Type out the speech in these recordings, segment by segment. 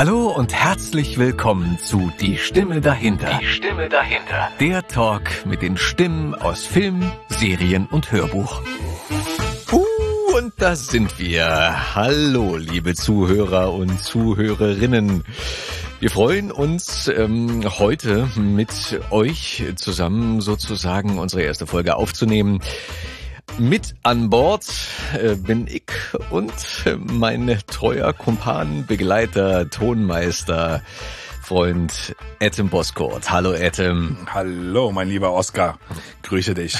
Hallo und herzlich willkommen zu Die Stimme dahinter. Die Stimme dahinter. Der Talk mit den Stimmen aus Film, Serien und Hörbuch. Uh, und da sind wir. Hallo, liebe Zuhörer und Zuhörerinnen. Wir freuen uns ähm, heute mit euch zusammen sozusagen unsere erste Folge aufzunehmen. Mit an Bord äh, bin ich und mein treuer Kumpan, Begleiter, Tonmeister, Freund Etem Boskort. Hallo Etem. Hallo, mein lieber Oskar. Grüße dich.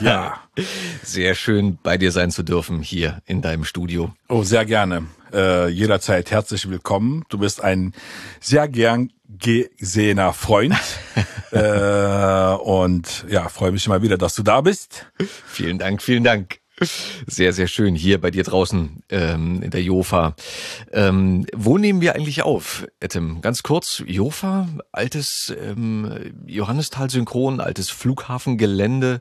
Ja. Sehr schön, bei dir sein zu dürfen hier in deinem Studio. Oh, sehr gerne. Äh, jederzeit herzlich willkommen. Du bist ein sehr gern gesehener Freund. äh, und ja, freue mich mal wieder, dass du da bist. Vielen Dank, vielen Dank. Sehr, sehr schön hier bei dir draußen ähm, in der Jofa. Ähm, wo nehmen wir eigentlich auf, Etem? Ganz kurz, Jofa, altes ähm, Johannisthal-Synchron, altes Flughafengelände.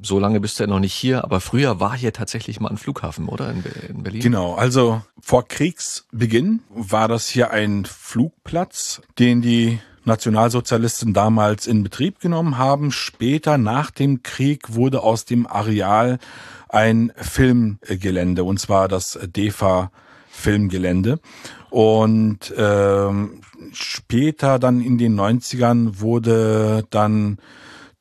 So lange bist du ja noch nicht hier, aber früher war hier tatsächlich mal ein Flughafen, oder? In, in Berlin? Genau, also vor Kriegsbeginn war das hier ein Flugplatz, den die Nationalsozialisten damals in Betrieb genommen haben. Später, nach dem Krieg, wurde aus dem Areal ein Filmgelände, und zwar das DEFA Filmgelände. Und ähm, später dann in den 90ern wurde dann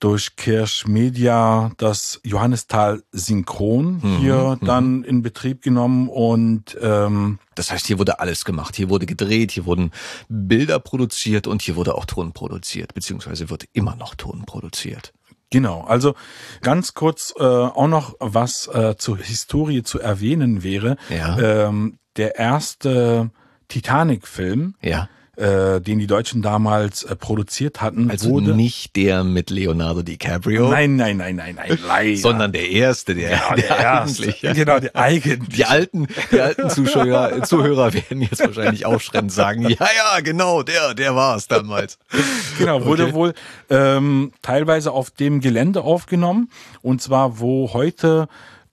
durch Kirsch Media das Johannisthal Synchron mhm, hier mhm. dann in Betrieb genommen und ähm, das heißt, hier wurde alles gemacht. Hier wurde gedreht, hier wurden Bilder produziert und hier wurde auch Ton produziert, beziehungsweise wird immer noch Ton produziert. Genau, also ganz kurz äh, auch noch was äh, zur Historie zu erwähnen wäre. Ja. Ähm, der erste Titanic-Film. Ja äh, den die Deutschen damals äh, produziert hatten. Also wurde nicht der mit Leonardo DiCaprio. Nein, nein, nein, nein, nein, leider. Sondern der erste, der, genau, der, der erste. Genau, der eigentlich. Die alten, die alten Zuschauer, Zuhörer werden jetzt wahrscheinlich aufschreckend sagen, ja, ja, genau, der, der war es damals. Genau, wurde okay. wohl ähm, teilweise auf dem Gelände aufgenommen. Und zwar, wo heute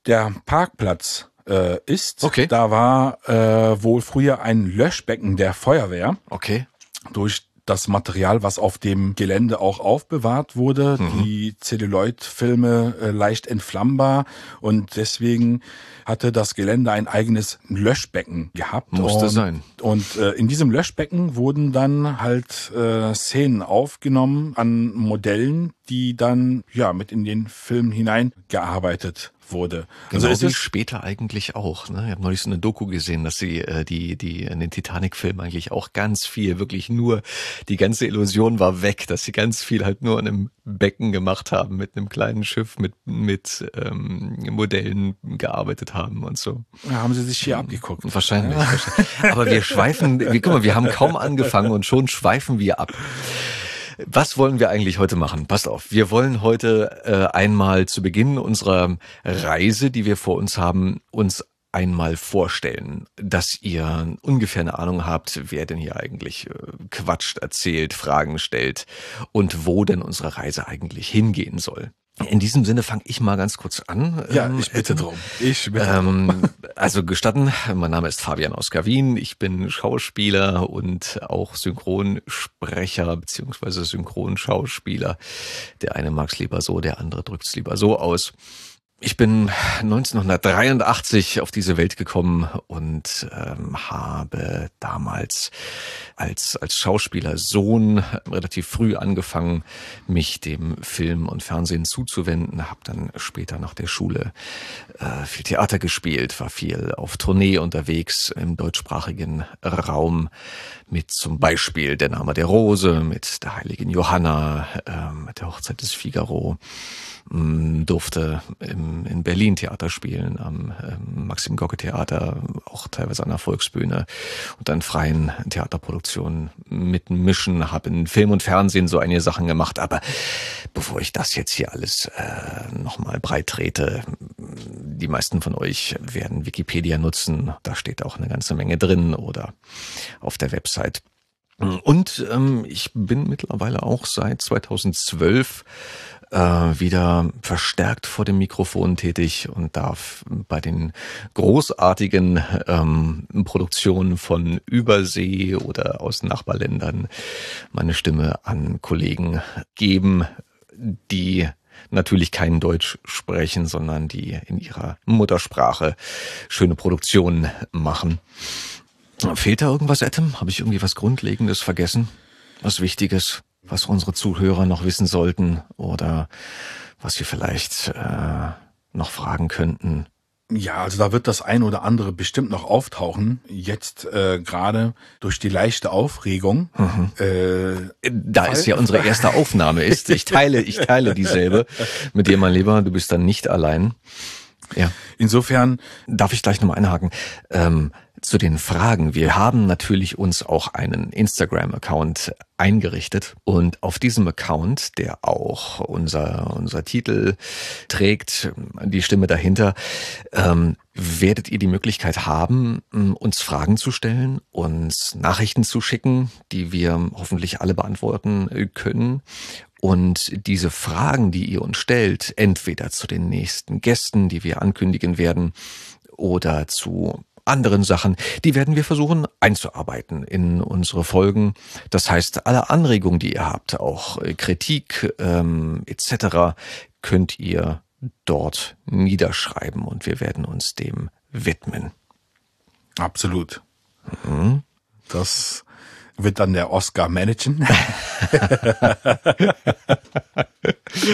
der Parkplatz äh, ist. Okay. Da war äh, wohl früher ein Löschbecken der Feuerwehr. Okay. Durch das Material, was auf dem Gelände auch aufbewahrt wurde, mhm. die Zelluloid-Filme äh, leicht entflammbar und deswegen hatte das Gelände ein eigenes Löschbecken gehabt. Musste und, sein. Und äh, in diesem Löschbecken wurden dann halt äh, Szenen aufgenommen an Modellen, die dann ja mit in den Film hineingearbeitet wurde. Genau also wie später eigentlich auch. Ne? Ich habe neulich so eine Doku gesehen, dass sie äh, die die in den Titanic-Film eigentlich auch ganz viel, wirklich nur die ganze Illusion war weg, dass sie ganz viel halt nur in einem Becken gemacht haben, mit einem kleinen Schiff, mit mit ähm, Modellen gearbeitet haben und so. Ja, haben sie sich hier abgeguckt. Wahrscheinlich. Ja. wahrscheinlich. Aber wir schweifen, wir, guck mal, wir haben kaum angefangen und schon schweifen wir ab. Was wollen wir eigentlich heute machen? Passt auf, wir wollen heute äh, einmal zu Beginn unserer Reise, die wir vor uns haben, uns einmal vorstellen, dass ihr ungefähr eine Ahnung habt, wer denn hier eigentlich äh, quatscht, erzählt, Fragen stellt und wo denn unsere Reise eigentlich hingehen soll. In diesem Sinne fange ich mal ganz kurz an. Ja, ähm, ich bitte drum. Ich bitte ähm, drum. Also gestatten, mein Name ist Fabian Oskar Wien. Ich bin Schauspieler und auch Synchronsprecher beziehungsweise Synchronschauspieler. Der eine mag es lieber so, der andere drückt es lieber so aus. Ich bin 1983 auf diese Welt gekommen und ähm, habe damals als, als Schauspieler Sohn relativ früh angefangen, mich dem Film und Fernsehen zuzuwenden. Habe dann später nach der Schule äh, viel Theater gespielt, war viel auf Tournee unterwegs im deutschsprachigen Raum mit zum Beispiel Der Name der Rose, mit der heiligen Johanna, äh, mit der Hochzeit des Figaro durfte im, in Berlin Theater spielen, am ähm, Maxim Gocke Theater, auch teilweise an der Volksbühne und dann freien Theaterproduktionen mitmischen, habe in Film und Fernsehen so einige Sachen gemacht, aber bevor ich das jetzt hier alles äh, nochmal breit trete, die meisten von euch werden Wikipedia nutzen, da steht auch eine ganze Menge drin oder auf der Website. Und ähm, ich bin mittlerweile auch seit 2012 äh, wieder verstärkt vor dem Mikrofon tätig und darf bei den großartigen ähm, Produktionen von Übersee oder aus Nachbarländern meine Stimme an Kollegen geben, die natürlich kein Deutsch sprechen, sondern die in ihrer Muttersprache schöne Produktionen machen. Fehlt da irgendwas, Adam? Habe ich irgendwie was Grundlegendes vergessen? Was Wichtiges, was unsere Zuhörer noch wissen sollten oder was wir vielleicht äh, noch fragen könnten? Ja, also da wird das ein oder andere bestimmt noch auftauchen. Jetzt äh, gerade durch die leichte Aufregung. Mhm. Äh, da es ja unsere erste Aufnahme ist. Ich teile, ich teile dieselbe mit dir, mein Lieber. Du bist dann nicht allein. Ja. Insofern darf ich gleich nochmal einhaken. Ähm, zu den Fragen. Wir haben natürlich uns auch einen Instagram-Account eingerichtet und auf diesem Account, der auch unser, unser Titel trägt, die Stimme dahinter, ähm, werdet ihr die Möglichkeit haben, uns Fragen zu stellen, uns Nachrichten zu schicken, die wir hoffentlich alle beantworten können. Und diese Fragen, die ihr uns stellt, entweder zu den nächsten Gästen, die wir ankündigen werden, oder zu anderen Sachen, die werden wir versuchen einzuarbeiten in unsere Folgen. Das heißt, alle Anregungen, die ihr habt, auch äh, Kritik ähm, etc., könnt ihr dort niederschreiben und wir werden uns dem widmen. Absolut. Mhm. Das wird dann der Oscar managen.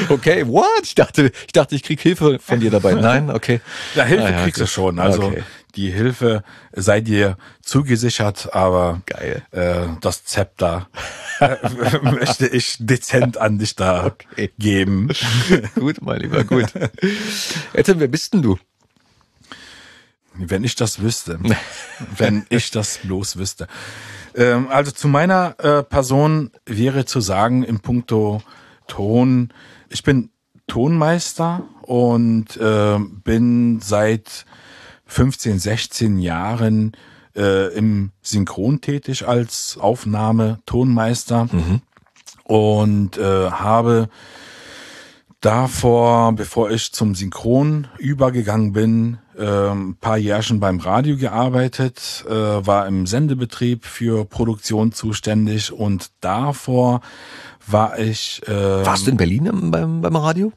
okay, what? Ich dachte, ich dachte, ich krieg Hilfe von dir dabei. Nein, okay. Ja, Hilfe ah, ja, kriegst okay. du schon. Also okay. die Hilfe sei dir zugesichert, aber. Äh, das Zepter möchte ich dezent an dich da okay. geben. gut, mein Lieber, gut. Etten, wer bist denn du? Wenn ich das wüsste. wenn ich das bloß wüsste. Ähm, also zu meiner äh, Person wäre zu sagen im Punkto Ton, ich bin Tonmeister und äh, bin seit 15, 16 Jahren äh, im Synchron tätig als Aufnahme-Tonmeister mhm. und äh, habe davor, bevor ich zum Synchron übergegangen bin, ähm, paar Jährchen beim Radio gearbeitet, äh, war im Sendebetrieb für Produktion zuständig und davor war ich. Äh, Warst du in Berlin beim, beim Radio?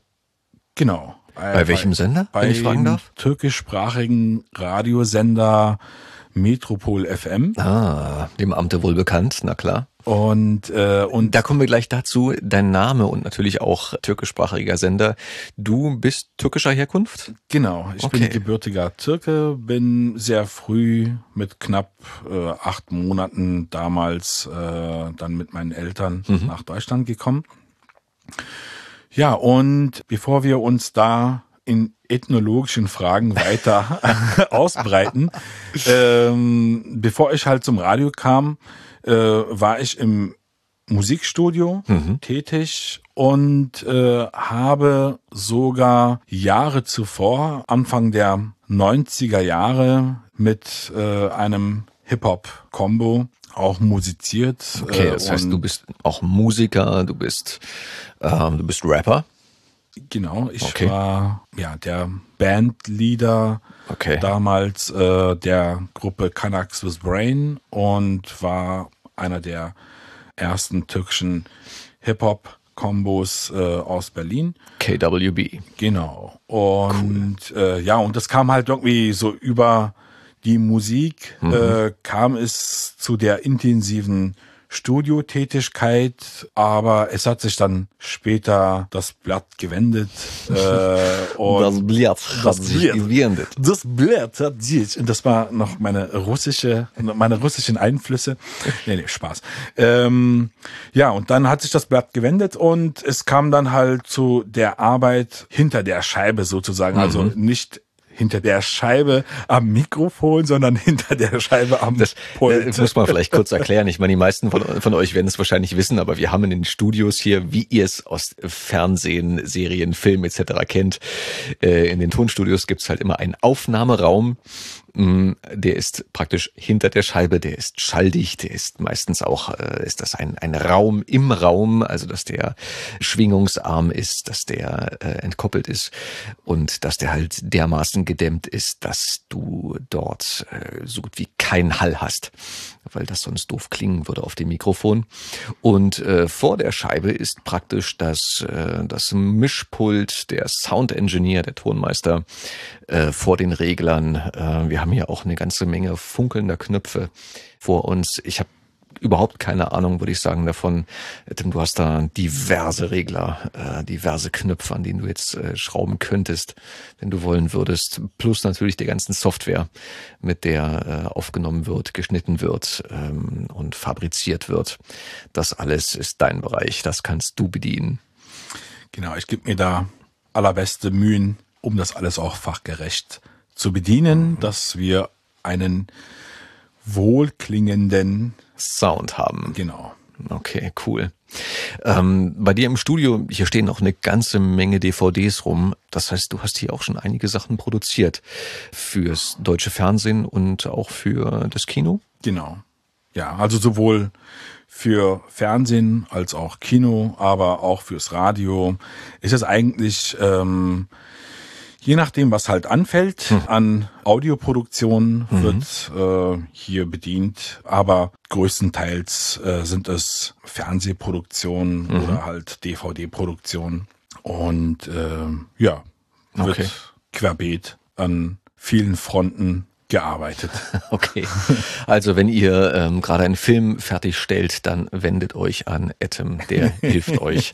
Genau. Bei, bei welchem Sender, wenn ich fragen darf? Türkischsprachigen Radiosender Metropol FM. Ah, dem Amte wohl bekannt, na klar. Und, äh, und da kommen wir gleich dazu. Dein Name und natürlich auch türkischsprachiger Sender. Du bist türkischer Herkunft? Genau, ich okay. bin gebürtiger Türke, bin sehr früh mit knapp äh, acht Monaten damals äh, dann mit meinen Eltern mhm. nach Deutschland gekommen. Ja, und bevor wir uns da in ethnologischen Fragen weiter ausbreiten, ähm, bevor ich halt zum Radio kam, äh, war ich im Musikstudio mhm. tätig und äh, habe sogar Jahre zuvor, Anfang der 90er Jahre, mit äh, einem Hip-Hop-Combo auch musiziert. Okay, das heißt, du bist auch Musiker, du bist, ähm, du bist Rapper. Genau, ich okay. war ja der Bandleader okay. damals äh, der Gruppe Kanaks with Brain und war einer der ersten türkischen Hip-Hop-Kombos äh, aus Berlin. KWB. Genau. Und cool. äh, ja, und das kam halt irgendwie so über die Musik, mhm. äh, kam es zu der intensiven Studiotätigkeit, aber es hat sich dann später das Blatt gewendet. Äh, und das Blatt das hat sich gewendet. Das Blatt hat sich, und das war noch meine russische, meine russischen Einflüsse. Nee, nee, Spaß. Ähm, ja, und dann hat sich das Blatt gewendet und es kam dann halt zu der Arbeit hinter der Scheibe sozusagen. Also mhm. Also nicht hinter der Scheibe am Mikrofon, sondern hinter der Scheibe am das, Pult. Das muss man vielleicht kurz erklären. Ich meine, die meisten von, von euch werden es wahrscheinlich wissen, aber wir haben in den Studios hier, wie ihr es aus Fernsehen, Serien, Film etc. kennt, äh, in den Tonstudios gibt's halt immer einen Aufnahmeraum, der ist praktisch hinter der Scheibe, der ist schalldicht, der ist meistens auch, äh, ist das ein, ein Raum im Raum, also dass der schwingungsarm ist, dass der äh, entkoppelt ist und dass der halt dermaßen gedämmt ist, dass du dort äh, so gut wie keinen Hall hast, weil das sonst doof klingen würde auf dem Mikrofon. Und äh, vor der Scheibe ist praktisch das, äh, das Mischpult, der Sound Engineer, der Tonmeister äh, vor den Reglern. Äh, wir haben hier auch eine ganze Menge funkelnder Knöpfe vor uns. Ich habe überhaupt keine Ahnung, würde ich sagen, davon. Denn du hast da diverse Regler, äh, diverse Knöpfe, an denen du jetzt äh, schrauben könntest, wenn du wollen würdest. Plus natürlich der ganzen Software, mit der äh, aufgenommen wird, geschnitten wird ähm, und fabriziert wird. Das alles ist dein Bereich. Das kannst du bedienen. Genau, ich gebe mir da allerbeste Mühen, um das alles auch fachgerecht zu bedienen, mhm. dass wir einen wohlklingenden Sound haben. Genau. Okay, cool. Ähm, bei dir im Studio, hier stehen auch eine ganze Menge DVDs rum. Das heißt, du hast hier auch schon einige Sachen produziert fürs deutsche Fernsehen und auch für das Kino? Genau. Ja, also sowohl für Fernsehen als auch Kino, aber auch fürs Radio ist es eigentlich ähm, Je nachdem, was halt anfällt hm. an Audioproduktion, mhm. wird äh, hier bedient. Aber größtenteils äh, sind es Fernsehproduktionen mhm. oder halt DVD-Produktionen. Und äh, ja, wird okay. querbeet an vielen Fronten gearbeitet. Okay. Also wenn ihr ähm, gerade einen Film fertigstellt, dann wendet euch an Atom, der hilft euch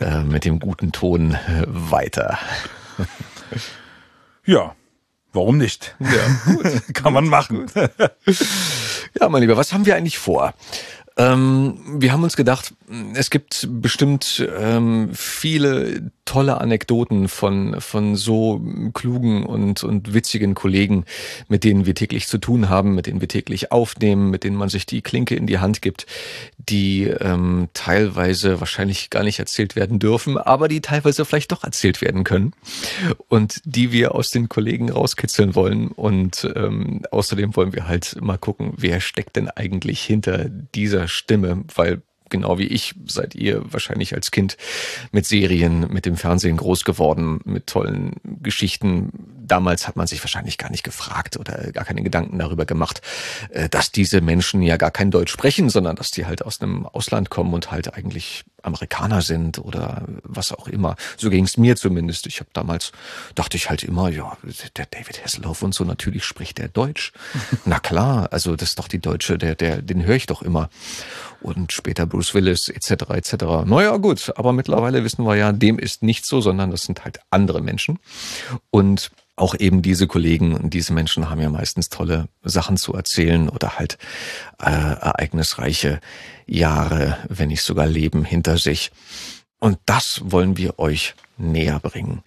äh, mit dem guten Ton äh, weiter. Ja, warum nicht? Ja, gut. Kann man machen. ja, mein Lieber, was haben wir eigentlich vor? Ähm, wir haben uns gedacht, es gibt bestimmt ähm, viele tolle Anekdoten von, von so klugen und, und witzigen Kollegen, mit denen wir täglich zu tun haben, mit denen wir täglich aufnehmen, mit denen man sich die Klinke in die Hand gibt, die ähm, teilweise wahrscheinlich gar nicht erzählt werden dürfen, aber die teilweise vielleicht doch erzählt werden können und die wir aus den Kollegen rauskitzeln wollen. Und ähm, außerdem wollen wir halt mal gucken, wer steckt denn eigentlich hinter dieser Stimme, weil genau wie ich seid ihr wahrscheinlich als Kind mit Serien, mit dem Fernsehen groß geworden, mit tollen Geschichten. Damals hat man sich wahrscheinlich gar nicht gefragt oder gar keine Gedanken darüber gemacht, äh, dass diese Menschen ja gar kein Deutsch sprechen, sondern dass die halt aus einem Ausland kommen und halt eigentlich Amerikaner sind oder was auch immer. So ging es mir zumindest. Ich habe damals, dachte ich halt immer, ja, der David Hasselhoff und so, natürlich spricht der Deutsch. Na klar, also das ist doch die Deutsche, der, der, den höre ich doch immer. Und später Bruce Willis etc. etc. Naja, gut, aber mittlerweile wissen wir ja, dem ist nicht so, sondern das sind halt andere Menschen. Und auch eben diese Kollegen und diese Menschen haben ja meistens tolle Sachen zu erzählen oder halt äh, ereignisreiche Jahre, wenn nicht sogar Leben hinter sich. Und das wollen wir euch näher bringen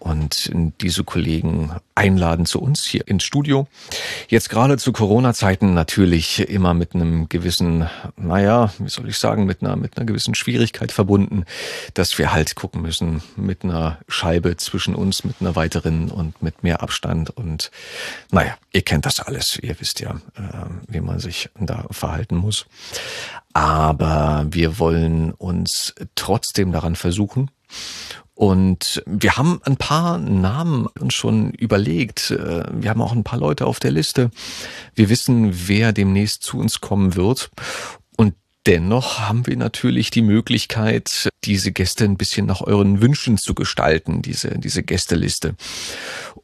und diese Kollegen einladen zu uns hier ins Studio. Jetzt gerade zu Corona-Zeiten natürlich immer mit einem gewissen, naja, wie soll ich sagen, mit einer, mit einer gewissen Schwierigkeit verbunden, dass wir halt gucken müssen mit einer Scheibe zwischen uns, mit einer weiteren und mit mehr Abstand und naja, ihr kennt das alles. Ihr wisst ja, äh, wie man sich da verhalten muss. Aber wir wollen uns trotzdem daran versuchen und wir haben ein paar Namen uns schon überlegt. Äh, wir haben auch ein paar Leute auf der Liste. Wir wissen, wer demnächst zu uns kommen wird. Dennoch haben wir natürlich die Möglichkeit, diese Gäste ein bisschen nach euren Wünschen zu gestalten, diese, diese Gästeliste.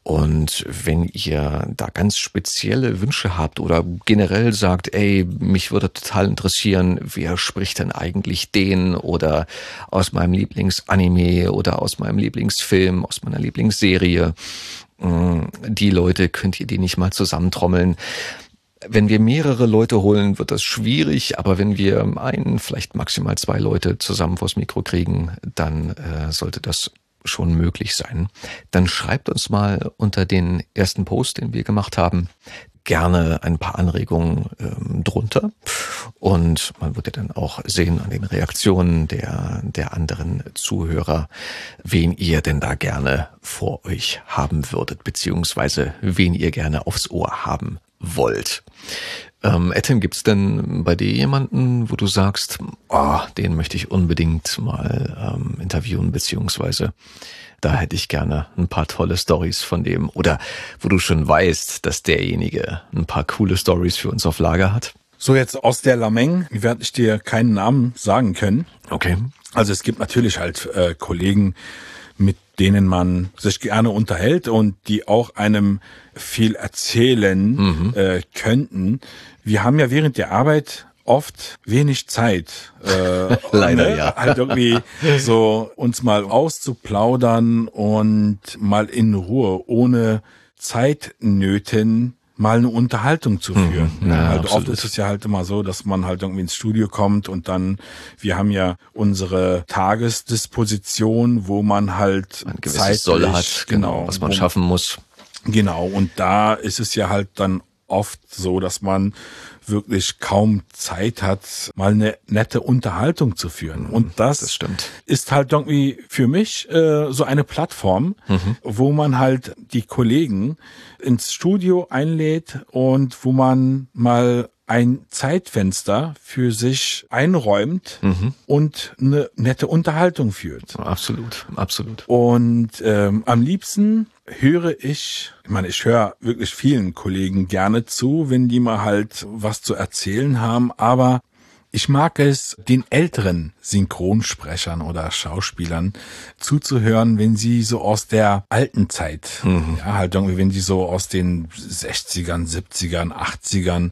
Und wenn ihr da ganz spezielle Wünsche habt oder generell sagt, ey, mich würde total interessieren, wer spricht denn eigentlich den oder aus meinem Lieblingsanime oder aus meinem Lieblingsfilm, aus meiner Lieblingsserie, mm, die Leute könnt ihr die nicht mal zusammentrommeln wenn wir mehrere Leute holen, wird das schwierig, aber wenn wir einen, vielleicht maximal zwei Leute zusammen vors Mikro kriegen, dann äh, sollte das schon möglich sein. Dann schreibt uns mal unter den ersten Post, den wir gemacht haben, gerne ein paar Anregungen ähm, drunter. Und man wird ja dann auch sehen an den Reaktionen der, der anderen Zuhörer, wen ihr denn da gerne vor euch haben würdet, beziehungsweise wen ihr gerne aufs Ohr haben wollt. Ähm, Etten, gibt's denn bei dir jemanden, wo du sagst, oh, den möchte ich unbedingt mal ähm, interviewen, beziehungsweise da hätte ich gerne ein paar tolle Stories von dem oder wo du schon weißt, dass derjenige ein paar coole Stories für uns auf Lager hat? So jetzt aus der Lameng werde ich dir keinen Namen sagen können. Okay. Also es gibt natürlich halt äh, Kollegen, mit denen man sich gerne unterhält und die auch einem viel erzählen mhm. äh, könnten. Wir haben ja während der Arbeit oft wenig Zeit. Äh, Leider ne? ja. Halt irgendwie so uns mal auszuplaudern und mal in Ruhe, ohne Zeitnöten mal eine Unterhaltung zu mhm. führen. Mhm, ja, halt oft ist es ja halt immer so, dass man halt irgendwie ins Studio kommt und dann, wir haben ja unsere Tagesdisposition, wo man halt ein gewisses Soll hat, genau, genau was man schaffen muss. Genau, und da ist es ja halt dann oft so, dass man wirklich kaum Zeit hat, mal eine nette Unterhaltung zu führen. Mhm, und das, das ist halt irgendwie für mich äh, so eine Plattform, mhm. wo man halt die Kollegen ins Studio einlädt und wo man mal ein Zeitfenster für sich einräumt mhm. und eine nette Unterhaltung führt. Absolut, absolut. Und ähm, am liebsten höre ich, ich meine, ich höre wirklich vielen Kollegen gerne zu, wenn die mal halt was zu erzählen haben, aber ich mag es, den älteren Synchronsprechern oder Schauspielern zuzuhören, wenn sie so aus der alten Zeit, mhm. ja, halt irgendwie, wenn sie so aus den 60ern, 70ern, 80ern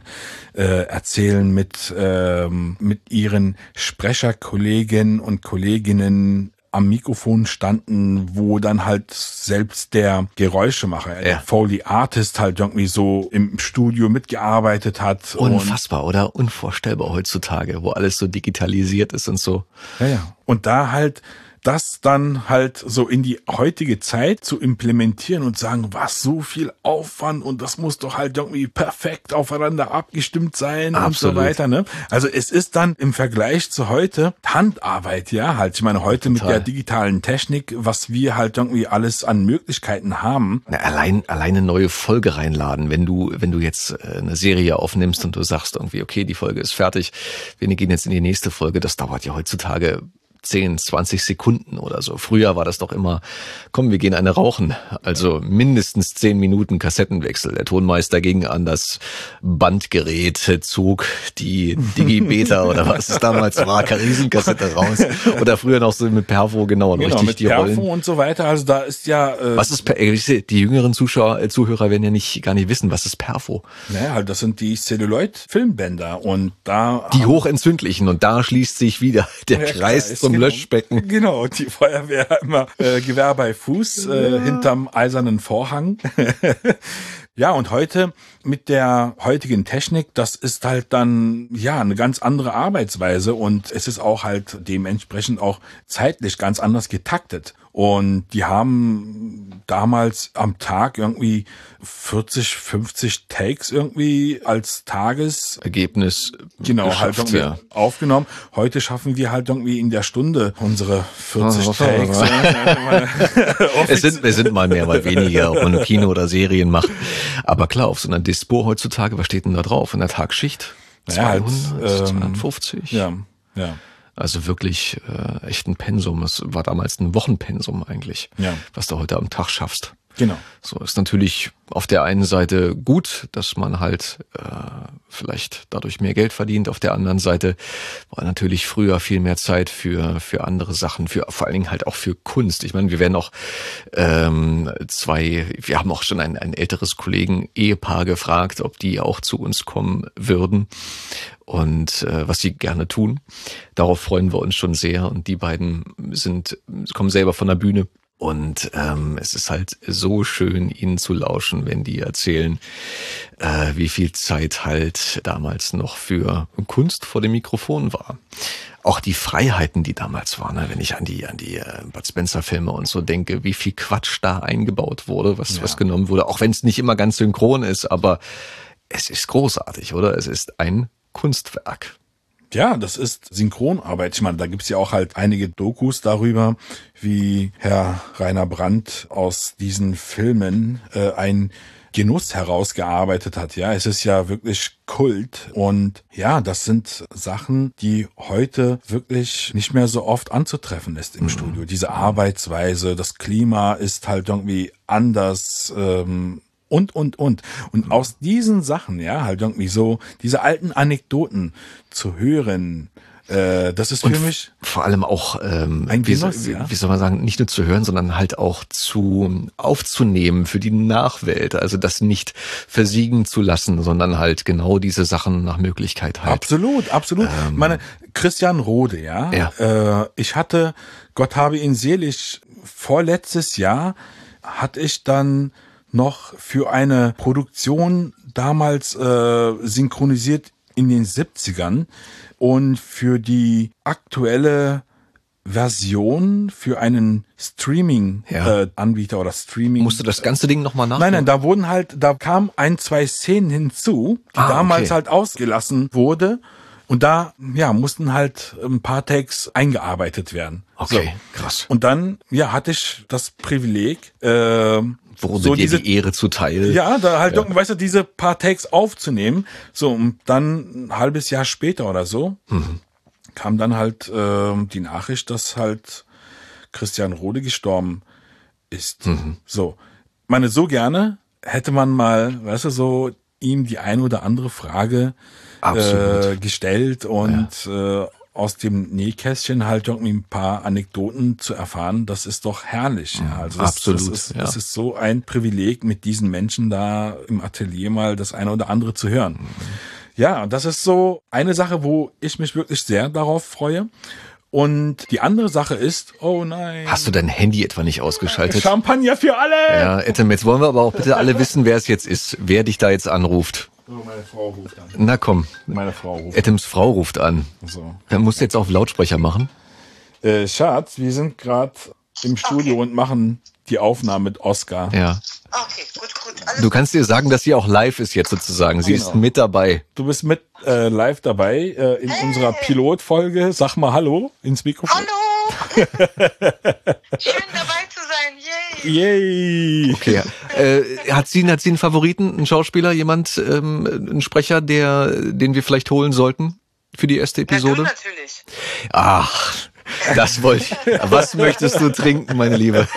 äh, erzählen mit, ähm, mit ihren Sprecherkollegen und Kolleginnen am Mikrofon standen, wo dann halt selbst der Geräuschemacher, ja. der Foley Artist halt irgendwie so im Studio mitgearbeitet hat. Unfassbar, oder? Unvorstellbar heutzutage, wo alles so digitalisiert ist und so. Ja, ja. Und da halt das dann halt so in die heutige Zeit zu implementieren und sagen, was so viel Aufwand und das muss doch halt irgendwie perfekt aufeinander abgestimmt sein Absolut. und so weiter. Ne? Also es ist dann im Vergleich zu heute Handarbeit, ja, halt. Ich meine, heute Total. mit der digitalen Technik, was wir halt irgendwie alles an Möglichkeiten haben. Na, allein, alleine neue Folge reinladen, wenn du, wenn du jetzt äh, eine Serie aufnimmst und du sagst irgendwie, okay, die Folge ist fertig, wir gehen jetzt in die nächste Folge, das dauert ja heutzutage 10, 20 Sekunden oder so. Früher war das doch immer, komm, wir gehen eine rauchen. Also mindestens 10 Minuten Kassettenwechsel. Der Tonmeister ging an das Bandgerät, zog die Digibeta oder was es damals war, Riesenkassette raus. Oder früher noch so mit Perfo, genau, genau richtig mit die Perfo Rollen. und so weiter. Also da ist ja... Äh, was ist per Die jüngeren Zuschauer, äh, Zuhörer werden ja nicht gar nicht wissen, was ist Perfo? Naja, halt, das sind die Celluloid-Filmbänder und da... Die hochentzündlichen und da schließt sich wieder der ja, Kreis zum genau, Löschbecken. Genau, die Feuerwehr immer äh, Gewehr bei Fuß äh, ja. hinterm eisernen Vorhang. ja, und heute mit der heutigen Technik, das ist halt dann ja eine ganz andere Arbeitsweise und es ist auch halt dementsprechend auch zeitlich ganz anders getaktet. Und die haben damals am Tag irgendwie 40, 50 Takes irgendwie als Tagesergebnis genau halt ja. aufgenommen. Heute schaffen wir halt irgendwie in der Stunde unsere 40 oh, Takes. es sind, wir sind mal mehr, mal weniger, ob man Kino oder Serien macht. Aber klar, auf so einer Dispo heutzutage, was steht denn da drauf? In der Tagschicht? 200, ja, halt, 250? Ja, ja. Also wirklich äh, echt ein Pensum. Es war damals ein Wochenpensum eigentlich, ja. was du heute am Tag schaffst. Genau. So ist natürlich auf der einen Seite gut, dass man halt äh, vielleicht dadurch mehr Geld verdient. Auf der anderen Seite war natürlich früher viel mehr Zeit für für andere Sachen, für vor allen Dingen halt auch für Kunst. Ich meine, wir werden auch ähm, zwei, wir haben auch schon ein, ein älteres Kollegen Ehepaar gefragt, ob die auch zu uns kommen würden und äh, was sie gerne tun. Darauf freuen wir uns schon sehr. Und die beiden sind kommen selber von der Bühne und ähm, es ist halt so schön, ihnen zu lauschen, wenn die erzählen, äh, wie viel Zeit halt damals noch für Kunst vor dem Mikrofon war. Auch die Freiheiten, die damals waren, ne? wenn ich an die an die äh, Bud Spencer Filme und so denke, wie viel Quatsch da eingebaut wurde, was ja. was genommen wurde, auch wenn es nicht immer ganz synchron ist, aber es ist großartig, oder? Es ist ein Kunstwerk. Ja, das ist Synchronarbeit. Ich meine, da gibt's ja auch halt einige Dokus darüber, wie Herr Rainer Brandt aus diesen Filmen äh, ein Genuss herausgearbeitet hat. Ja, es ist ja wirklich Kult und ja, das sind Sachen, die heute wirklich nicht mehr so oft anzutreffen ist im mhm. Studio. Diese Arbeitsweise, das Klima ist halt irgendwie anders. Ähm, und, und, und. Und aus diesen Sachen, ja, halt irgendwie so, diese alten Anekdoten zu hören, äh, das ist für und mich vor allem auch ähm, ein Genuss, wie, ja? wie soll man sagen, nicht nur zu hören, sondern halt auch zu aufzunehmen für die Nachwelt. Also das nicht versiegen zu lassen, sondern halt genau diese Sachen nach Möglichkeit halt. Absolut, absolut. Ähm, meine Christian Rode, ja. ja. Äh, ich hatte, Gott habe ihn selig, vorletztes Jahr hatte ich dann noch für eine Produktion damals äh, synchronisiert in den 70ern und für die aktuelle Version für einen Streaming-Anbieter ja. äh, oder Streaming. Musst du das ganze Ding nochmal nach? Nein, nein, da wurden halt, da kamen ein, zwei Szenen hinzu, die ah, damals okay. halt ausgelassen wurde. Und da, ja, mussten halt ein paar Tags eingearbeitet werden. Okay, so. krass. Und dann, ja, hatte ich das Privileg, äh, wurde so dir diese, die Ehre zuteil. Ja, da halt, ja. weißt du, diese paar Takes aufzunehmen. So, und dann ein halbes Jahr später oder so mhm. kam dann halt äh, die Nachricht, dass halt Christian Rode gestorben ist. Mhm. So, meine, so gerne hätte man mal, weißt du, so ihm die eine oder andere Frage äh, gestellt und ja. äh, aus dem Nähkästchen halt irgendwie ein paar Anekdoten zu erfahren, das ist doch herrlich. Ja. Also das, Absolut. Das ist, ja. das ist so ein Privileg, mit diesen Menschen da im Atelier mal das eine oder andere zu hören. Mhm. Ja, das ist so eine Sache, wo ich mich wirklich sehr darauf freue. Und die andere Sache ist, oh nein. Hast du dein Handy etwa nicht ausgeschaltet? Champagner für alle! Ja, Etem, jetzt wollen wir aber auch bitte alle wissen, wer es jetzt ist, wer dich da jetzt anruft. Oh, meine Frau ruft an. Na komm. Meine Frau ruft Etems Frau ruft an. So. Dann musst du jetzt auf Lautsprecher machen. Äh, Schatz, wir sind gerade im Studio okay. und machen die Aufnahme mit Oscar. Ja. Okay, gut, gut. Alles du kannst dir sagen, dass sie auch live ist jetzt sozusagen. Sie genau. ist mit dabei. Du bist mit äh, live dabei äh, in hey. unserer Pilotfolge. Sag mal Hallo ins Mikrofon. Hallo. Schön dabei zu sein. Yay. Yay. Okay. Äh, hat sie, hat sie einen Favoriten, einen Schauspieler, jemand, ähm, einen Sprecher, der, den wir vielleicht holen sollten für die erste Episode? Ja, du natürlich. Ach, das wollte ich. Was möchtest du trinken, meine Liebe?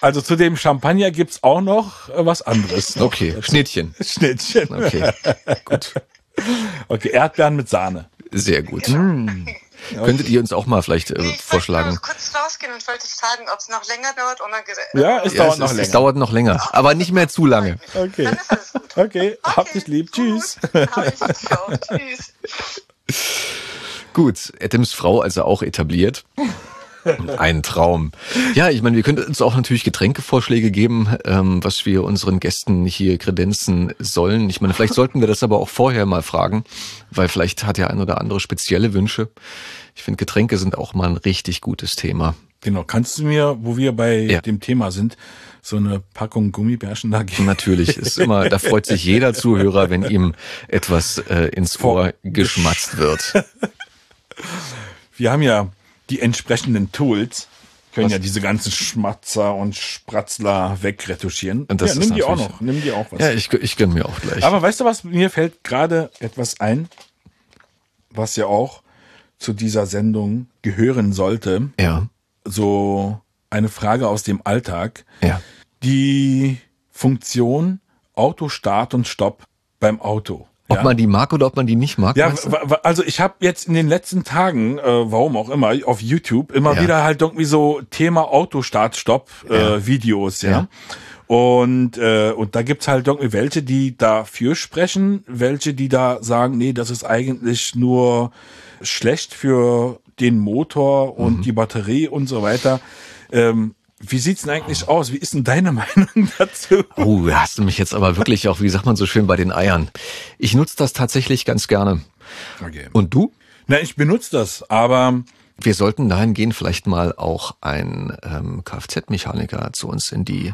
Also zu dem Champagner gibt's auch noch äh, was anderes. Noch. Okay, Schnittchen. Schnittchen. Okay, gut. Okay, Erdbeeren mit Sahne. Sehr gut. Genau. Okay. Könntet ihr uns auch mal vielleicht äh, ich vorschlagen? Ich kurz rausgehen und wollte fragen, ob es noch länger dauert. Oder ja, es ja, dauert es, noch länger. Es dauert noch länger, aber nicht mehr zu lange. Okay. Okay. okay, hab dich lieb. Gut. Tschüss. Hab ich auch. Tschüss. Gut, Adams Frau also auch etabliert. Ein Traum. Ja, ich meine, wir könnten uns auch natürlich Getränkevorschläge geben, ähm, was wir unseren Gästen hier kredenzen sollen. Ich meine, vielleicht sollten wir das aber auch vorher mal fragen, weil vielleicht hat ja ein oder andere spezielle Wünsche. Ich finde, Getränke sind auch mal ein richtig gutes Thema. Genau. Kannst du mir, wo wir bei ja. dem Thema sind, so eine Packung Gummibärchen da geben? Natürlich, ist immer, da freut sich jeder Zuhörer, wenn ihm etwas äh, ins Ohr geschmatzt wird. Wir haben ja die entsprechenden Tools, können was? ja diese ganzen Schmatzer und Spratzler wegretuschieren. Und das ja, nimm die auch noch, nimm die auch was. Ja, ich, ich gönn mir auch gleich. Aber weißt du was, mir fällt gerade etwas ein, was ja auch zu dieser Sendung gehören sollte. Ja. So eine Frage aus dem Alltag. Ja. Die Funktion Auto, Start und Stopp beim Auto. Ob ja. man die mag oder ob man die nicht mag? Ja, also ich habe jetzt in den letzten Tagen, äh, warum auch immer, auf YouTube immer ja. wieder halt irgendwie so Thema Autostart-Stopp äh, Videos, ja. ja. Und, äh, und da gibt's halt irgendwie welche, die dafür sprechen, welche, die da sagen, nee, das ist eigentlich nur schlecht für den Motor und mhm. die Batterie und so weiter. Ähm, wie sieht's denn eigentlich aus? Wie ist denn deine Meinung dazu? Oh, hast du mich jetzt aber wirklich auch, wie sagt man so schön, bei den Eiern. Ich nutze das tatsächlich ganz gerne. Okay. Und du? Na, ich benutze das, aber Wir sollten dahingehend vielleicht mal auch einen ähm, Kfz-Mechaniker zu uns in die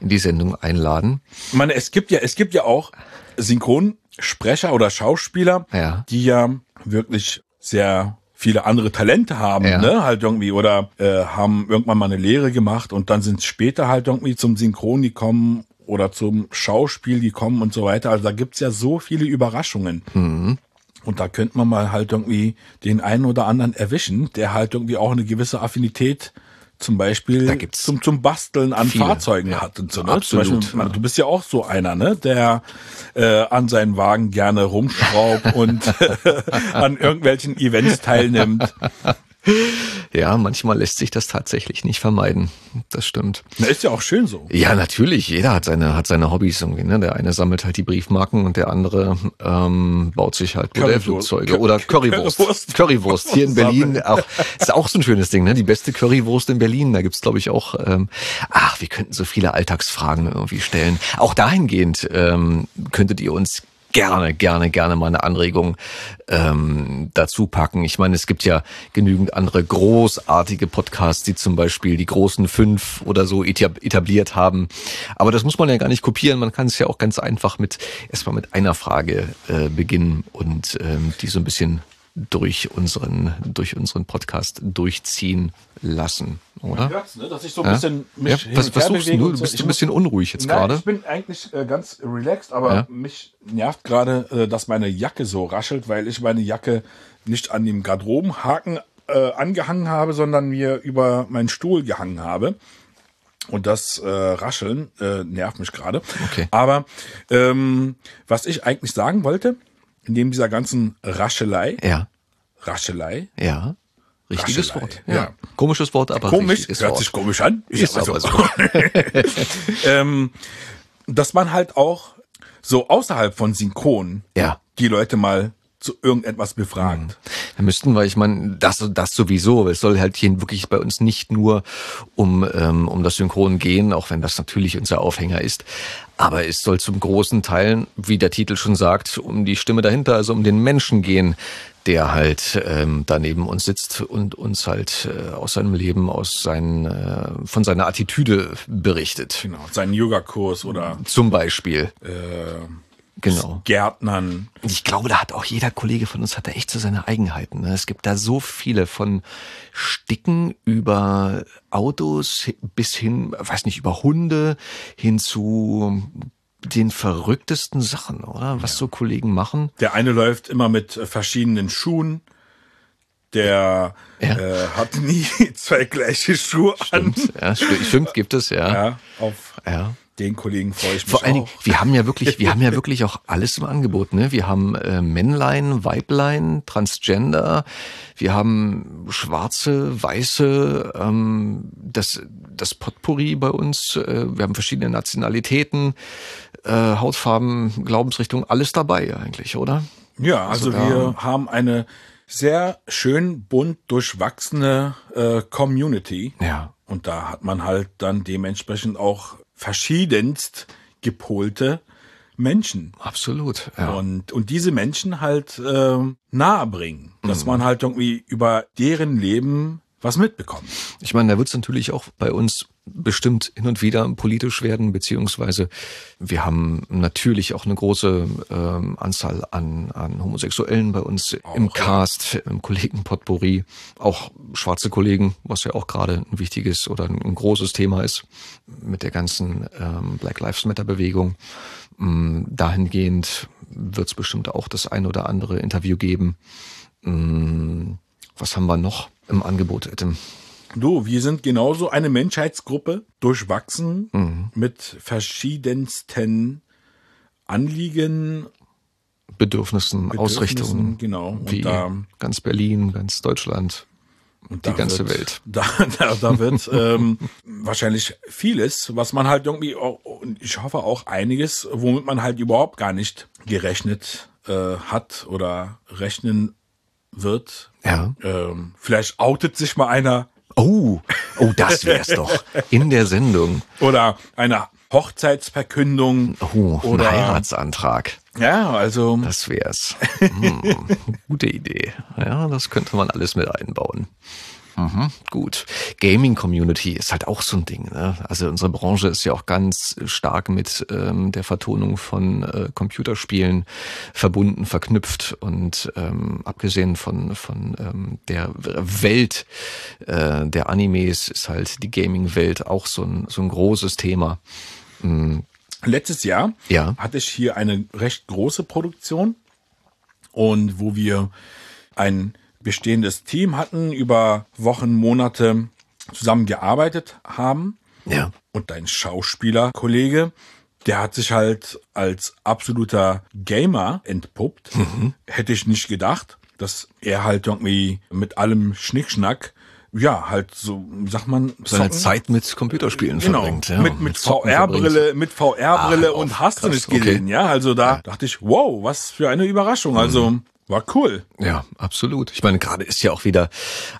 in die Sendung einladen. Ich meine, es gibt ja es gibt ja auch Synchronsprecher oder Schauspieler, Ja. die ja wirklich sehr viele andere Talente haben, Ja. ne, halt irgendwie oder äh, haben irgendwann mal eine Lehre gemacht und dann sind später halt irgendwie zum Synchron gekommen oder zum Schauspiel gekommen und so weiter. Also da gibt's ja so viele Überraschungen. Mhm. Und da könnte man mal halt irgendwie den einen oder anderen erwischen, der halt irgendwie auch eine gewisse Affinität zum Beispiel zum, zum Basteln an viele, Fahrzeugen ja. hat und so. Ne? Absolut, Beispiel, ja. Du bist ja auch so einer, ne? der äh, an seinen Wagen gerne rumschraubt und an irgendwelchen Events teilnimmt. Ja, manchmal lässt sich das tatsächlich nicht vermeiden. Das stimmt. Na, ist ja auch schön so. Ja, natürlich. Jeder hat seine hat seine Hobbys irgendwie. Ne? Der eine sammelt halt die Briefmarken und der andere ähm, baut sich halt. Modellflugzeuge oder Currywurst. Currywurst. Currywurst hier in Berlin. Auch, ist auch so ein schönes Ding. Ne? Die beste Currywurst in Berlin. Da gibt's glaube ich auch. Ähm, ach, wir könnten so viele Alltagsfragen irgendwie stellen. Auch dahingehend ähm, könntet ihr uns gerne, gerne, gerne mal eine Anregung ähm, dazu packen. Ich meine, es gibt ja genügend andere großartige Podcasts, die zum Beispiel die großen fünf oder so etab- etabliert haben. Aber das muss man ja gar nicht kopieren. Man kann es ja auch ganz einfach mit erstmal mit einer Frage äh, beginnen und ähm, die so ein bisschen durch unseren durch unseren Podcast durchziehen lassen, oder? hört's, ne? dass ich so ein Ja? bisschen mich Ja, was, was suchst du? so. bist ein bisschen unruhig jetzt gerade. Ich bin eigentlich äh, ganz relaxed, aber Ja. mich nervt gerade, äh, dass meine Jacke so raschelt, weil ich meine Jacke nicht an dem Garderobenhaken äh, angehangen habe, sondern mir über meinen Stuhl gehangen habe. Und das äh, Rascheln äh, nervt mich gerade. Okay. Aber ähm, was ich eigentlich sagen wollte, neben dieser ganzen Raschelei, Ja, Raschelei, ja. Richtiges Raschelei, Wort. ja. Ja. Komisches Wort, aber komisch, hört Wort. sich komisch an, Ist aber aber so. so. ähm, dass man halt auch so außerhalb von Synchron Ja. die Leute mal zu irgendetwas befragt. Da müssten wir, ich meine, das, das sowieso. Es soll halt hier wirklich bei uns nicht nur um, ähm, um das Synchron gehen, auch wenn das natürlich unser Aufhänger ist. Aber es soll zum großen Teil, wie der Titel schon sagt, um die Stimme dahinter, also um den Menschen gehen, der halt ähm, da neben uns sitzt und uns halt äh, aus seinem Leben, aus seinen, äh, von seiner Attitüde berichtet. Genau, seinen Yoga-Kurs oder Zum Beispiel. äh, Genau. Gärtnern. Ich glaube, da hat auch jeder Kollege von uns hat da echt so seine Eigenheiten. Ne? Es gibt da so viele von Sticken über Autos bis hin, weiß nicht, über Hunde hin zu den verrücktesten Sachen, oder? Was so Kollegen machen. Der eine läuft immer mit äh, verschiedenen Schuhen. Der Ja. äh, hat nie zwei gleiche Schuhe an. Ja, sti- stimmt, gibt es, ja. Ja, auf ja. Den Kollegen freue ich mich Vor allen Dingen, wir haben ja wirklich, wir haben ja wirklich auch alles im Angebot. Ne? Wir haben äh, Männlein, Weiblein, Transgender, wir haben schwarze, weiße, ähm, das, das Potpourri bei uns, äh, wir haben verschiedene Nationalitäten, äh, Hautfarben, Glaubensrichtungen, alles dabei eigentlich, oder? Ja, also, da- wir haben eine sehr schön bunt durchwachsene äh, Community. Ja. Und da hat man halt dann dementsprechend auch verschiedenst gepolte Menschen. Absolut. Ja. Und, und diese Menschen halt ähm, nahe bringen, Mhm. dass man halt irgendwie über deren Leben was mitbekommt. Ich meine, da wird es natürlich auch bei uns bestimmt hin und wieder politisch werden, beziehungsweise wir haben natürlich auch eine große ähm, Anzahl an, an Homosexuellen bei uns im ja. Cast, im Kollegen Potpourri, auch schwarze Kollegen, was ja auch gerade ein wichtiges oder ein großes Thema ist mit der ganzen ähm, Black Lives Matter Bewegung. Mm, Dahingehend wird es bestimmt auch das ein oder andere Interview geben. Mm, Was haben wir noch im Angebot, Adam? Du, wir sind genauso eine Menschheitsgruppe, durchwachsen Mhm. mit verschiedensten Anliegen, Bedürfnissen, Bedürfnissen, Ausrichtungen. genau. Und Wie da- ganz Berlin, ganz Deutschland. Und Die ganze wird, Welt. Da, da, da wird ähm, wahrscheinlich vieles, was man halt irgendwie, auch, ich hoffe auch einiges, womit man halt überhaupt gar nicht gerechnet äh, hat oder rechnen wird. Ja. Ähm, vielleicht outet sich mal einer Oh, oh, das wär's doch. In der Sendung. oder einer Hochzeitsverkündung. Oh, oder ein Heiratsantrag. Ja, also. Das wär's. Hm, gute Idee. Ja, das könnte man alles mit einbauen. Mhm, gut. Gaming Community ist halt auch so ein Ding. Ne? Also unsere Branche ist ja auch ganz stark mit ähm, der Vertonung von äh, Computerspielen verbunden, verknüpft und ähm, abgesehen von von ähm, der Welt äh, der Animes ist halt die Gaming-Welt auch so ein so ein großes Thema. Mhm. Letztes Jahr ja. hatte ich hier eine recht große Produktion und wo wir ein bestehendes Team hatten, über Wochen, Monate zusammengearbeitet haben. Ja. Und dein Schauspielerkollege, der hat sich halt als absoluter Gamer entpuppt. Mhm. Hätte ich nicht gedacht, dass er halt irgendwie mit allem Schnickschnack ja, halt so, sag man, seine Zeit mit Computerspielen genau, verbringt. Ja, mit, mit, VR-Brille, mit VR-Brille und hast du nicht gesehen, okay. ja. Also da ja. dachte ich, wow, was für eine Überraschung. Also mhm. War cool. Ja, absolut. Ich meine, gerade ist ja auch wieder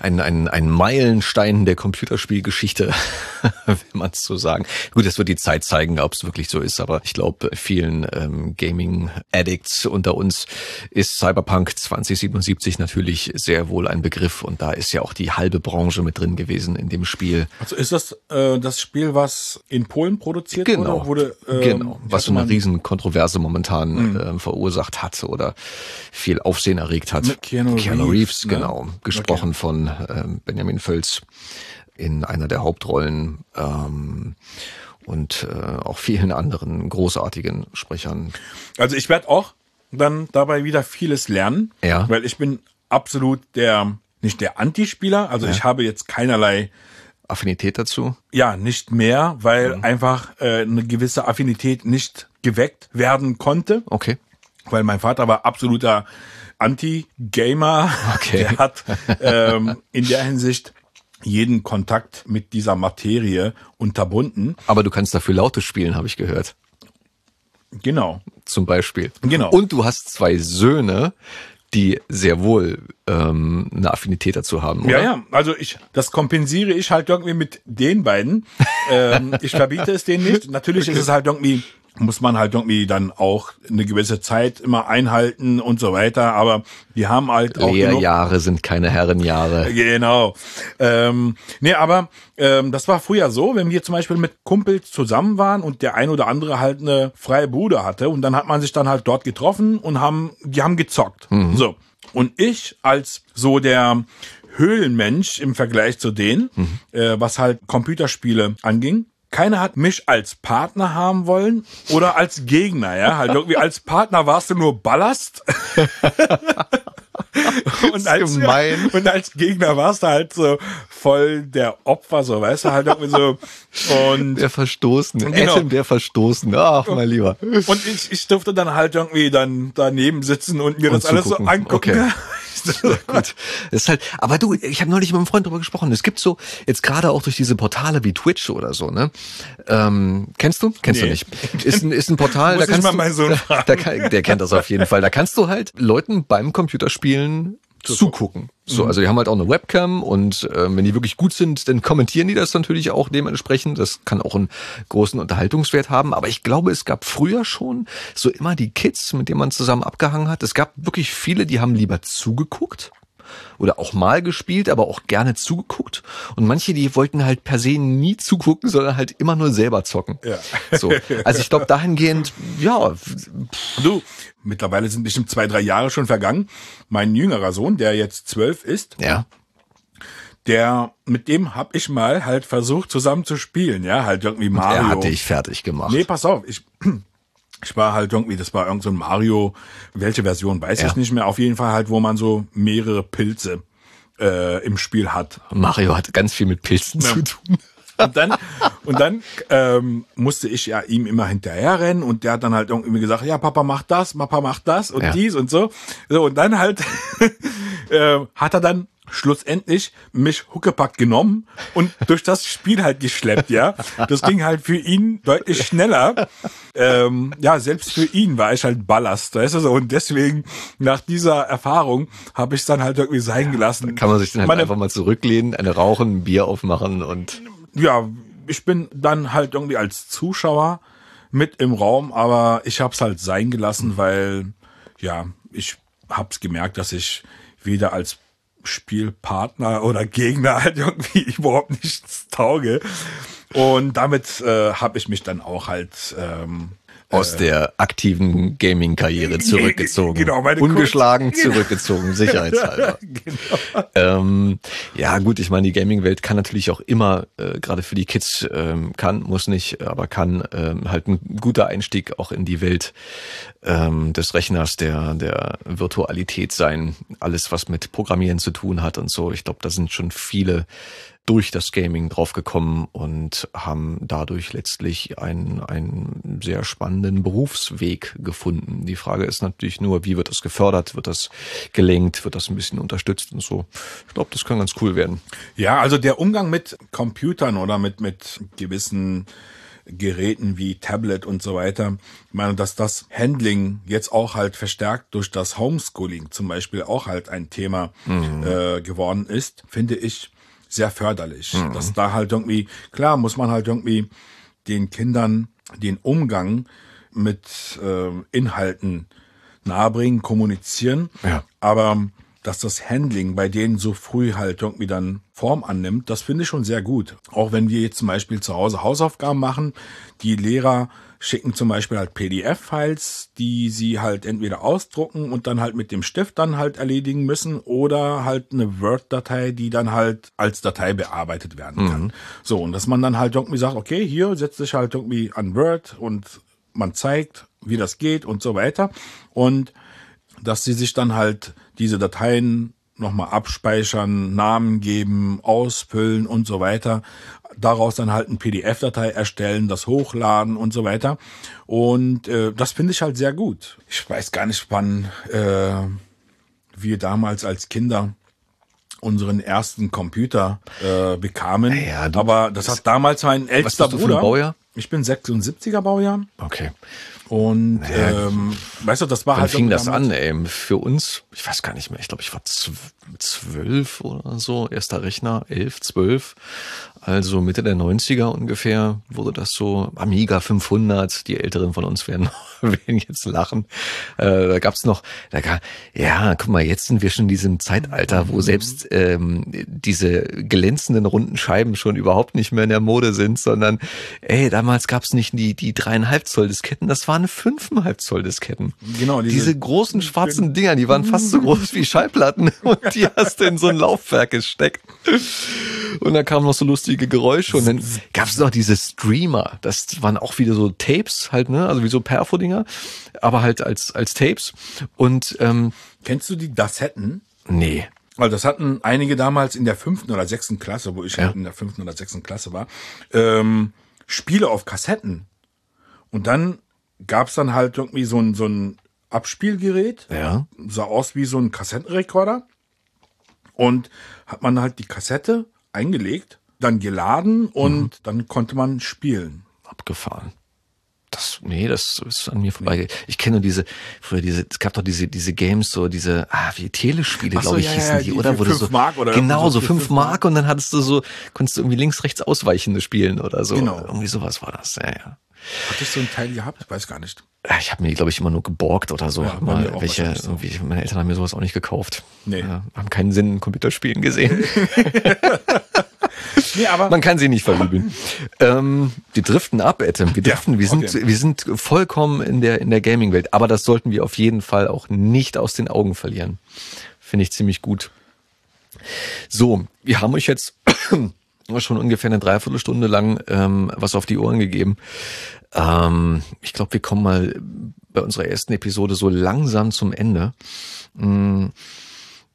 ein, ein, ein Meilenstein der Computerspielgeschichte, wenn man es so sagen. Gut, das wird die Zeit zeigen, ob es wirklich so ist, aber ich glaube, vielen ähm, Gaming-Addicts unter uns ist Cyberpunk 2077 natürlich sehr wohl ein Begriff und da ist ja auch die halbe Branche mit drin gewesen in dem Spiel. Also ist das äh, das Spiel, was in Polen produziert genau, wurde? Äh, genau, was so eine riesen Kontroverse momentan äh, verursacht hat oder viel auf Aufsehen erregt hat. Mit Keanu, Keanu Reeves, Reeves ne? genau, gesprochen okay. von ähm, Benjamin Völz in einer der Hauptrollen ähm, und äh, auch vielen anderen großartigen Sprechern. Also ich werde auch dann dabei wieder vieles lernen, ja. weil ich bin absolut der nicht der Antispieler, also ja. ich habe jetzt keinerlei Affinität dazu? Ja, nicht mehr, weil mhm. einfach äh, eine gewisse Affinität nicht geweckt werden konnte. Okay. Weil mein Vater war absoluter Anti-Gamer. Okay. Der hat ähm, in der Hinsicht jeden Kontakt mit dieser Materie unterbunden. Aber du kannst dafür Laute spielen, habe ich gehört. Genau. Zum Beispiel. Genau. Und du hast zwei Söhne, die sehr wohl ähm, eine Affinität dazu haben. Oder? Ja, ja. Also ich, das kompensiere ich halt irgendwie mit den beiden. ähm, ich verbiete es denen nicht. Natürlich ist es halt irgendwie muss man halt irgendwie dann auch eine gewisse Zeit immer einhalten und so weiter. Aber die haben halt auch. Lehrjahre sind keine Herrenjahre. Genau. Ähm, nee, aber ähm, das war früher so, wenn wir zum Beispiel mit Kumpels zusammen waren und der ein oder andere halt eine freie Bude hatte und dann hat man sich dann halt dort getroffen und haben, die haben gezockt. Mhm. So. Und ich als so der Höhlenmensch im Vergleich zu denen, mhm. äh, was halt Computerspiele anging, keiner hat mich als Partner haben wollen oder als Gegner, ja. Halt irgendwie als Partner warst du nur Ballast. und, als, gemein. und als Gegner warst du halt so voll der Opfer, so weißt du, halt irgendwie so. Und der Verstoßene, genau. Adam der Verstoßene, ach mein Lieber. Und ich, ich durfte dann halt irgendwie dann daneben sitzen und mir und das alles so angucken. Okay. Gut. Das ist halt, aber du, ich habe neulich mit einem Freund drüber gesprochen. Es gibt so, jetzt gerade auch durch diese Portale wie Twitch oder so, ne? Ähm, kennst du? Kennst nee. du nicht? Ist ein, ist ein Portal, da kannst du, da, da, der kennt das auf jeden Fall. Da kannst du halt Leuten beim Computerspielen zugucken. So, mhm. also die haben halt auch eine Webcam und äh, wenn die wirklich gut sind, dann kommentieren die das natürlich auch dementsprechend. Das kann auch einen großen Unterhaltungswert haben. Aber ich glaube, es gab früher schon so immer die Kids, mit denen man zusammen abgehangen hat. Es gab wirklich viele, die haben lieber zugeguckt oder auch mal gespielt, aber auch gerne zugeguckt. Und manche, die wollten halt per se nie zugucken, sondern halt immer nur selber zocken. Ja. So. Also ich glaube dahingehend, ja. Du, mittlerweile sind bestimmt zwei, drei Jahre schon vergangen. Mein jüngerer Sohn, der jetzt zwölf ist, ja. der, mit dem hab ich mal halt versucht zusammen zu spielen, ja, halt irgendwie Mario. Und er hat dich fertig gemacht. Nee, pass auf, ich, ich war halt irgendwie, das war irgend so ein Mario, welche Version weiß ja. ich nicht mehr, auf jeden Fall halt, wo man so mehrere Pilze äh, im Spiel hat. Mario hat ganz viel mit Pilzen ja. zu tun. Und dann, und dann ähm, musste ich ja ihm immer hinterher rennen und der hat dann halt irgendwie gesagt, ja, Papa macht das, Papa macht das und ja. dies und so. So, und dann halt äh, hat er dann schlussendlich mich Huckepack genommen und durch das Spiel halt geschleppt, ja. Das ging halt für ihn deutlich schneller. Ähm, ja, selbst für ihn war ich halt Ballast, weißt du so. Und deswegen, nach dieser Erfahrung, habe ich es dann halt irgendwie sein gelassen. Ja, kann man sich dann halt Meine, einfach mal zurücklehnen, eine rauchen, ein Bier aufmachen und ja, ich bin dann halt irgendwie als Zuschauer mit im Raum, aber ich habe es halt sein gelassen, weil ja, ich hab's gemerkt, dass ich weder als Spielpartner oder Gegner halt irgendwie überhaupt nichts tauge. Und damit äh, habe ich mich dann auch halt ähm, aus äh, der aktiven Gaming-Karriere zurückgezogen. Genau, meine Ungeschlagen Kunst. zurückgezogen, sicherheitshalber. genau. ähm, ja, gut, ich meine, die Gaming-Welt kann natürlich auch immer, äh, gerade für die Kids, ähm, kann, muss nicht, aber kann ähm, halt ein guter Einstieg auch in die Welt ähm, des Rechners, der, der Virtualität sein. Alles, was mit Programmieren zu tun hat und so. Ich glaube, da sind schon viele durch das Gaming draufgekommen und haben dadurch letztlich einen, einen sehr spannenden Berufsweg gefunden. Die Frage ist natürlich nur, wie wird das gefördert? Wird das gelenkt? Wird das ein bisschen unterstützt und so? Ich glaube, das kann ganz cool werden. Ja, also der Umgang mit Computern oder mit, mit gewissen Geräten wie Tablet und so weiter. Ich meine, dass das Handling jetzt auch halt verstärkt durch das Homeschooling zum Beispiel auch halt ein Thema mhm. äh, geworden ist, finde ich sehr förderlich. Mhm. Dass da halt irgendwie, klar, muss man halt irgendwie den Kindern den Umgang mit äh, Inhalten nahebringen, kommunizieren. Ja. Aber dass das Handling bei denen so früh halt irgendwie dann Form annimmt, das finde ich schon sehr gut. Auch wenn wir jetzt zum Beispiel zu Hause Hausaufgaben machen, die Lehrer schicken zum Beispiel halt PDF-Files, die sie halt entweder ausdrucken und dann halt mit dem Stift dann halt erledigen müssen oder halt eine Word-Datei, die dann halt als Datei bearbeitet werden kann. Mhm. So, und dass man dann halt irgendwie sagt, okay, hier setzt sich halt irgendwie an Word und man zeigt, wie das geht und so weiter. Und dass sie sich dann halt diese Dateien nochmal abspeichern, Namen geben, ausfüllen und so weiter daraus dann halt eine PDF-Datei erstellen, das hochladen und so weiter. Und äh, das finde ich halt sehr gut. Ich weiß gar nicht, wann äh, wir damals als Kinder unseren ersten Computer äh, bekamen. Ja, du, aber das hat damals mein ältester Bruder. Baujahr? Ich bin 76er Baujahr. Okay. Und naja, ähm, weißt du, das war Wann halt. fing das an, ey? Für uns, ich weiß gar nicht mehr, ich glaube, ich war zwölf oder so, erster Rechner, elf, zwölf. Also Mitte der 90er ungefähr wurde das so Amiga 500. Die Älteren von uns werden, werden jetzt lachen. Äh, da gab's noch, da gab, ja, guck mal, jetzt sind wir schon in diesem Zeitalter, wo selbst ähm, diese glänzenden runden Scheiben schon überhaupt nicht mehr in der Mode sind, sondern ey, damals gab's nicht die die dreieinhalb Zoll Disketten, das waren fünfeinhalb Zoll Disketten. Genau, diese, diese großen schwarzen Dinger, die waren fast so groß wie Schallplatten und die hast du in so ein Laufwerk gesteckt. Und da kamen noch so lustige Geräusche und dann gab es noch diese Streamer. Das waren auch wieder so Tapes halt, ne? Also wie so Perfo-Dinger, aber halt als, als Tapes. Und ähm, kennst du die Dassetten? Nee. Weil das hatten einige damals in der fünften oder sechsten Klasse, wo ich ja. in der fünften oder sechsten Klasse war, ähm, Spiele auf Kassetten. Und dann gab's dann halt irgendwie so ein, so ein Abspielgerät. Ja. Sah aus wie so ein Kassettenrekorder. Und hat man halt die Kassette eingelegt, dann geladen und mhm. dann konnte man spielen. Abgefahren. Das, nee, das ist an mir vorbei. Ich kenne nur diese, früher diese, es gab doch diese, diese Games, so diese, ah, wie Telespiele, so, glaube ich, ja, hießen ja, die, oder? Wo fünf so, Mark oder Genau, so fünf Mark und dann hattest du so, konntest du irgendwie links, rechts ausweichende spielen oder so. Genau. Irgendwie sowas war das, ja, ja. Hattest du einen Teil gehabt? Ich weiß gar nicht. Ich habe mir, glaube ich, immer nur geborgt oder so. Ja, mal welche, so. meine Eltern haben mir sowas auch nicht gekauft. Nee. Ja, haben keinen Sinn in Computerspielen gesehen. nee, aber Man kann sie nicht verübeln. ähm, die driften ab, Adam. Wir driften. Ja, wir sind, okay. wir sind vollkommen in der, in der Gaming-Welt. Aber das sollten wir auf jeden Fall auch nicht aus den Augen verlieren. Finde ich ziemlich gut. So, wir haben euch jetzt schon ungefähr eine Dreiviertelstunde lang ähm, was auf die Ohren gegeben. Ähm, ich glaube, wir kommen mal bei unserer ersten Episode so langsam zum Ende. Mm.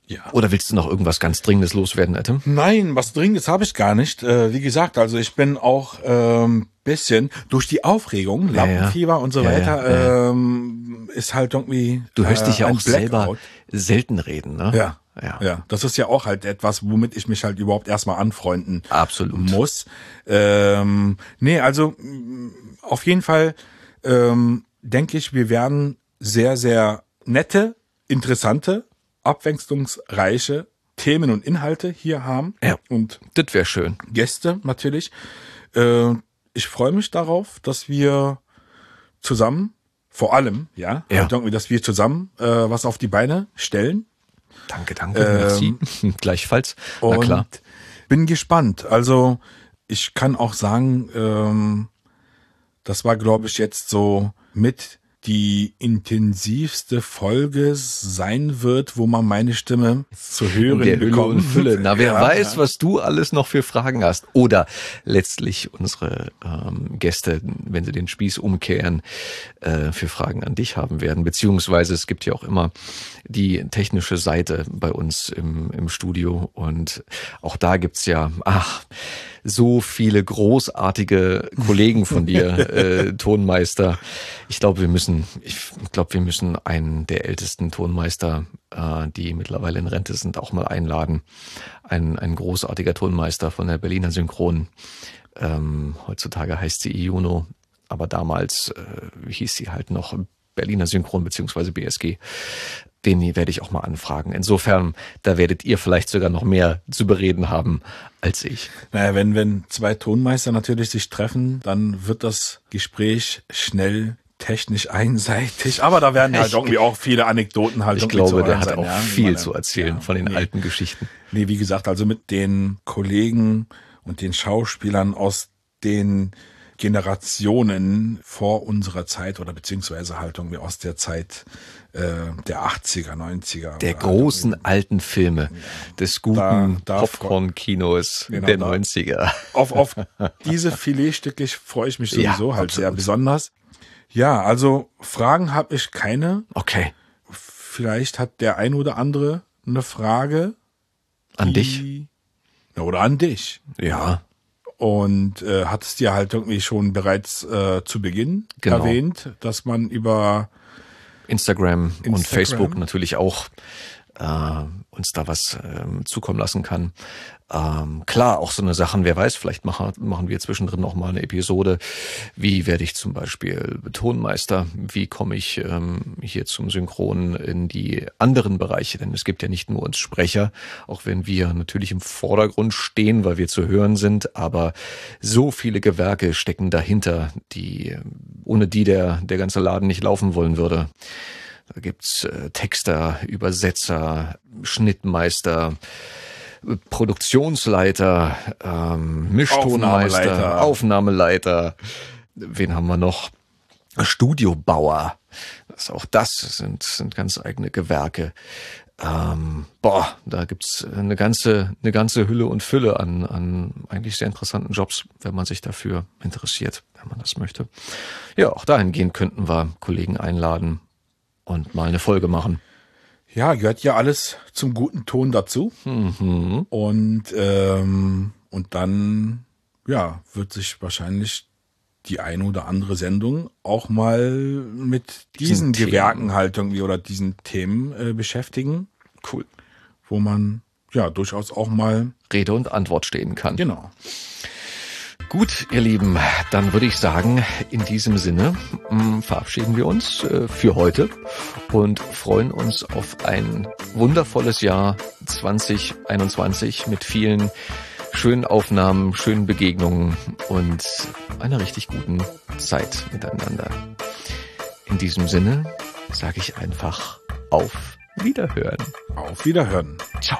Ja. Oder willst du noch irgendwas ganz Dringendes loswerden, Adam? Nein, was Dringendes habe ich gar nicht. Äh, wie gesagt, also ich bin auch ähm, bisschen durch die Aufregung, Lampenfieber ja, ja. und so weiter, ähm, ist halt irgendwie. Du hörst äh, dich ja auch selber selten reden, ne? Ja. Ja. ja, das ist ja auch halt etwas, womit ich mich halt überhaupt erstmal anfreunden Absolut. muss. Ähm, nee, also mm, auf jeden Fall ähm, denke ich, wir werden sehr, sehr nette, interessante, abwechslungsreiche Themen und Inhalte hier haben. Ja. Und das wäre schön. Gäste natürlich. Äh, ich freue mich darauf, dass wir zusammen, vor allem, ja, Ja. Halt dass wir zusammen äh, was auf die Beine stellen. Danke, danke, merci. Gleichfalls. Na klar. bin gespannt. Also ich kann auch sagen, ähm, das war, glaube ich, jetzt so mit die intensivste Folge sein wird, wo man meine Stimme zu hören Der bekommt. und Fülle. Na, wer Ja, weiß, ja. was du alles noch für Fragen hast. Oder letztlich unsere ähm, Gäste, wenn sie den Spieß umkehren, äh, für Fragen an dich haben werden. Beziehungsweise es gibt ja auch immer die technische Seite bei uns im, im Studio. Und auch da gibt's ja, ach, so viele großartige Kollegen von dir, äh, Tonmeister. Ich glaube, wir müssen, ich glaube, wir müssen einen der ältesten Tonmeister, äh, die mittlerweile in Rente sind, auch mal einladen. Ein, ein großartiger Tonmeister von der Berliner Synchron. Ähm, heutzutage heißt sie Iuno, aber damals äh, hieß sie halt noch Berliner Synchron beziehungsweise BSG. Den werde ich auch mal anfragen. Insofern, da werdet ihr vielleicht sogar noch mehr zu bereden haben als ich. Naja, wenn, wenn zwei Tonmeister natürlich sich treffen, dann wird das Gespräch schnell technisch einseitig. Aber da werden halt Ich- irgendwie auch viele Anekdoten halt Ich glaube, der hat sein, auch ja. viel Meine- zu erzählen ja, von den nee. alten Geschichten. Nee, wie gesagt, also mit den Kollegen und den Schauspielern aus den Generationen vor unserer Zeit oder beziehungsweise halt irgendwie aus der Zeit äh, der 80er, 90er. Der großen halt alten Filme des guten Popcorn-Kinos Genau, der da- 90er. auf, auf diese Filetstücke freue ich mich Ja, sowieso halt sehr absolut. besonders. Ja, also Fragen habe ich keine. Okay, Vielleicht hat der ein oder andere eine Frage. an dich? Ja, Oder an dich. Ja, Und äh, hat es dir halt irgendwie schon bereits äh, zu Beginn Genau. erwähnt, dass man über Instagram, und Instagram. Facebook natürlich auch äh, uns da was ähm, zukommen lassen kann. Ähm, klar, auch so eine Sachen, wer weiß, vielleicht machen, machen wir zwischendrin noch mal eine Episode. Wie werde ich zum Beispiel Tonmeister? Wie komme ich ähm, hier zum Synchronen in die anderen Bereiche? Denn es gibt ja nicht nur uns Sprecher, auch wenn wir natürlich im Vordergrund stehen, weil wir zu hören sind, aber so viele Gewerke stecken dahinter, die ohne die der, der ganze Laden nicht laufen wollen würde. Da gibt's äh, Texter, Übersetzer, Schnittmeister, Produktionsleiter, ähm, Mischtonmeister, Aufnahmeleiter. Aufnahmeleiter. Wen haben wir noch? Studiobauer. Das, auch das sind, sind ganz eigene Gewerke. Ähm, boah, da gibt's eine ganze, eine ganze Hülle und Fülle an, an eigentlich sehr interessanten Jobs, wenn man sich dafür interessiert, wenn man das möchte. Ja, auch dahingehend könnten wir Kollegen einladen und mal eine Folge machen. Ja, gehört ja alles zum guten Ton dazu. Mhm. Und, ähm, und dann, ja, wird sich wahrscheinlich die eine oder andere Sendung auch mal mit Diesen diesen. Gewerken halt irgendwie oder diesen Themen äh, beschäftigen, Cool. wo man ja durchaus auch mal, Rede und Antwort stehen kann. genau. Gut, ihr Lieben, dann würde ich sagen, in diesem Sinne mh, verabschieden wir uns äh, für heute und freuen uns auf ein wundervolles Jahr 2021 mit vielen schönen Aufnahmen, schönen Begegnungen und einer richtig guten Zeit miteinander. In diesem Sinne sage ich einfach auf Wiederhören. Auf Wiederhören. Ciao.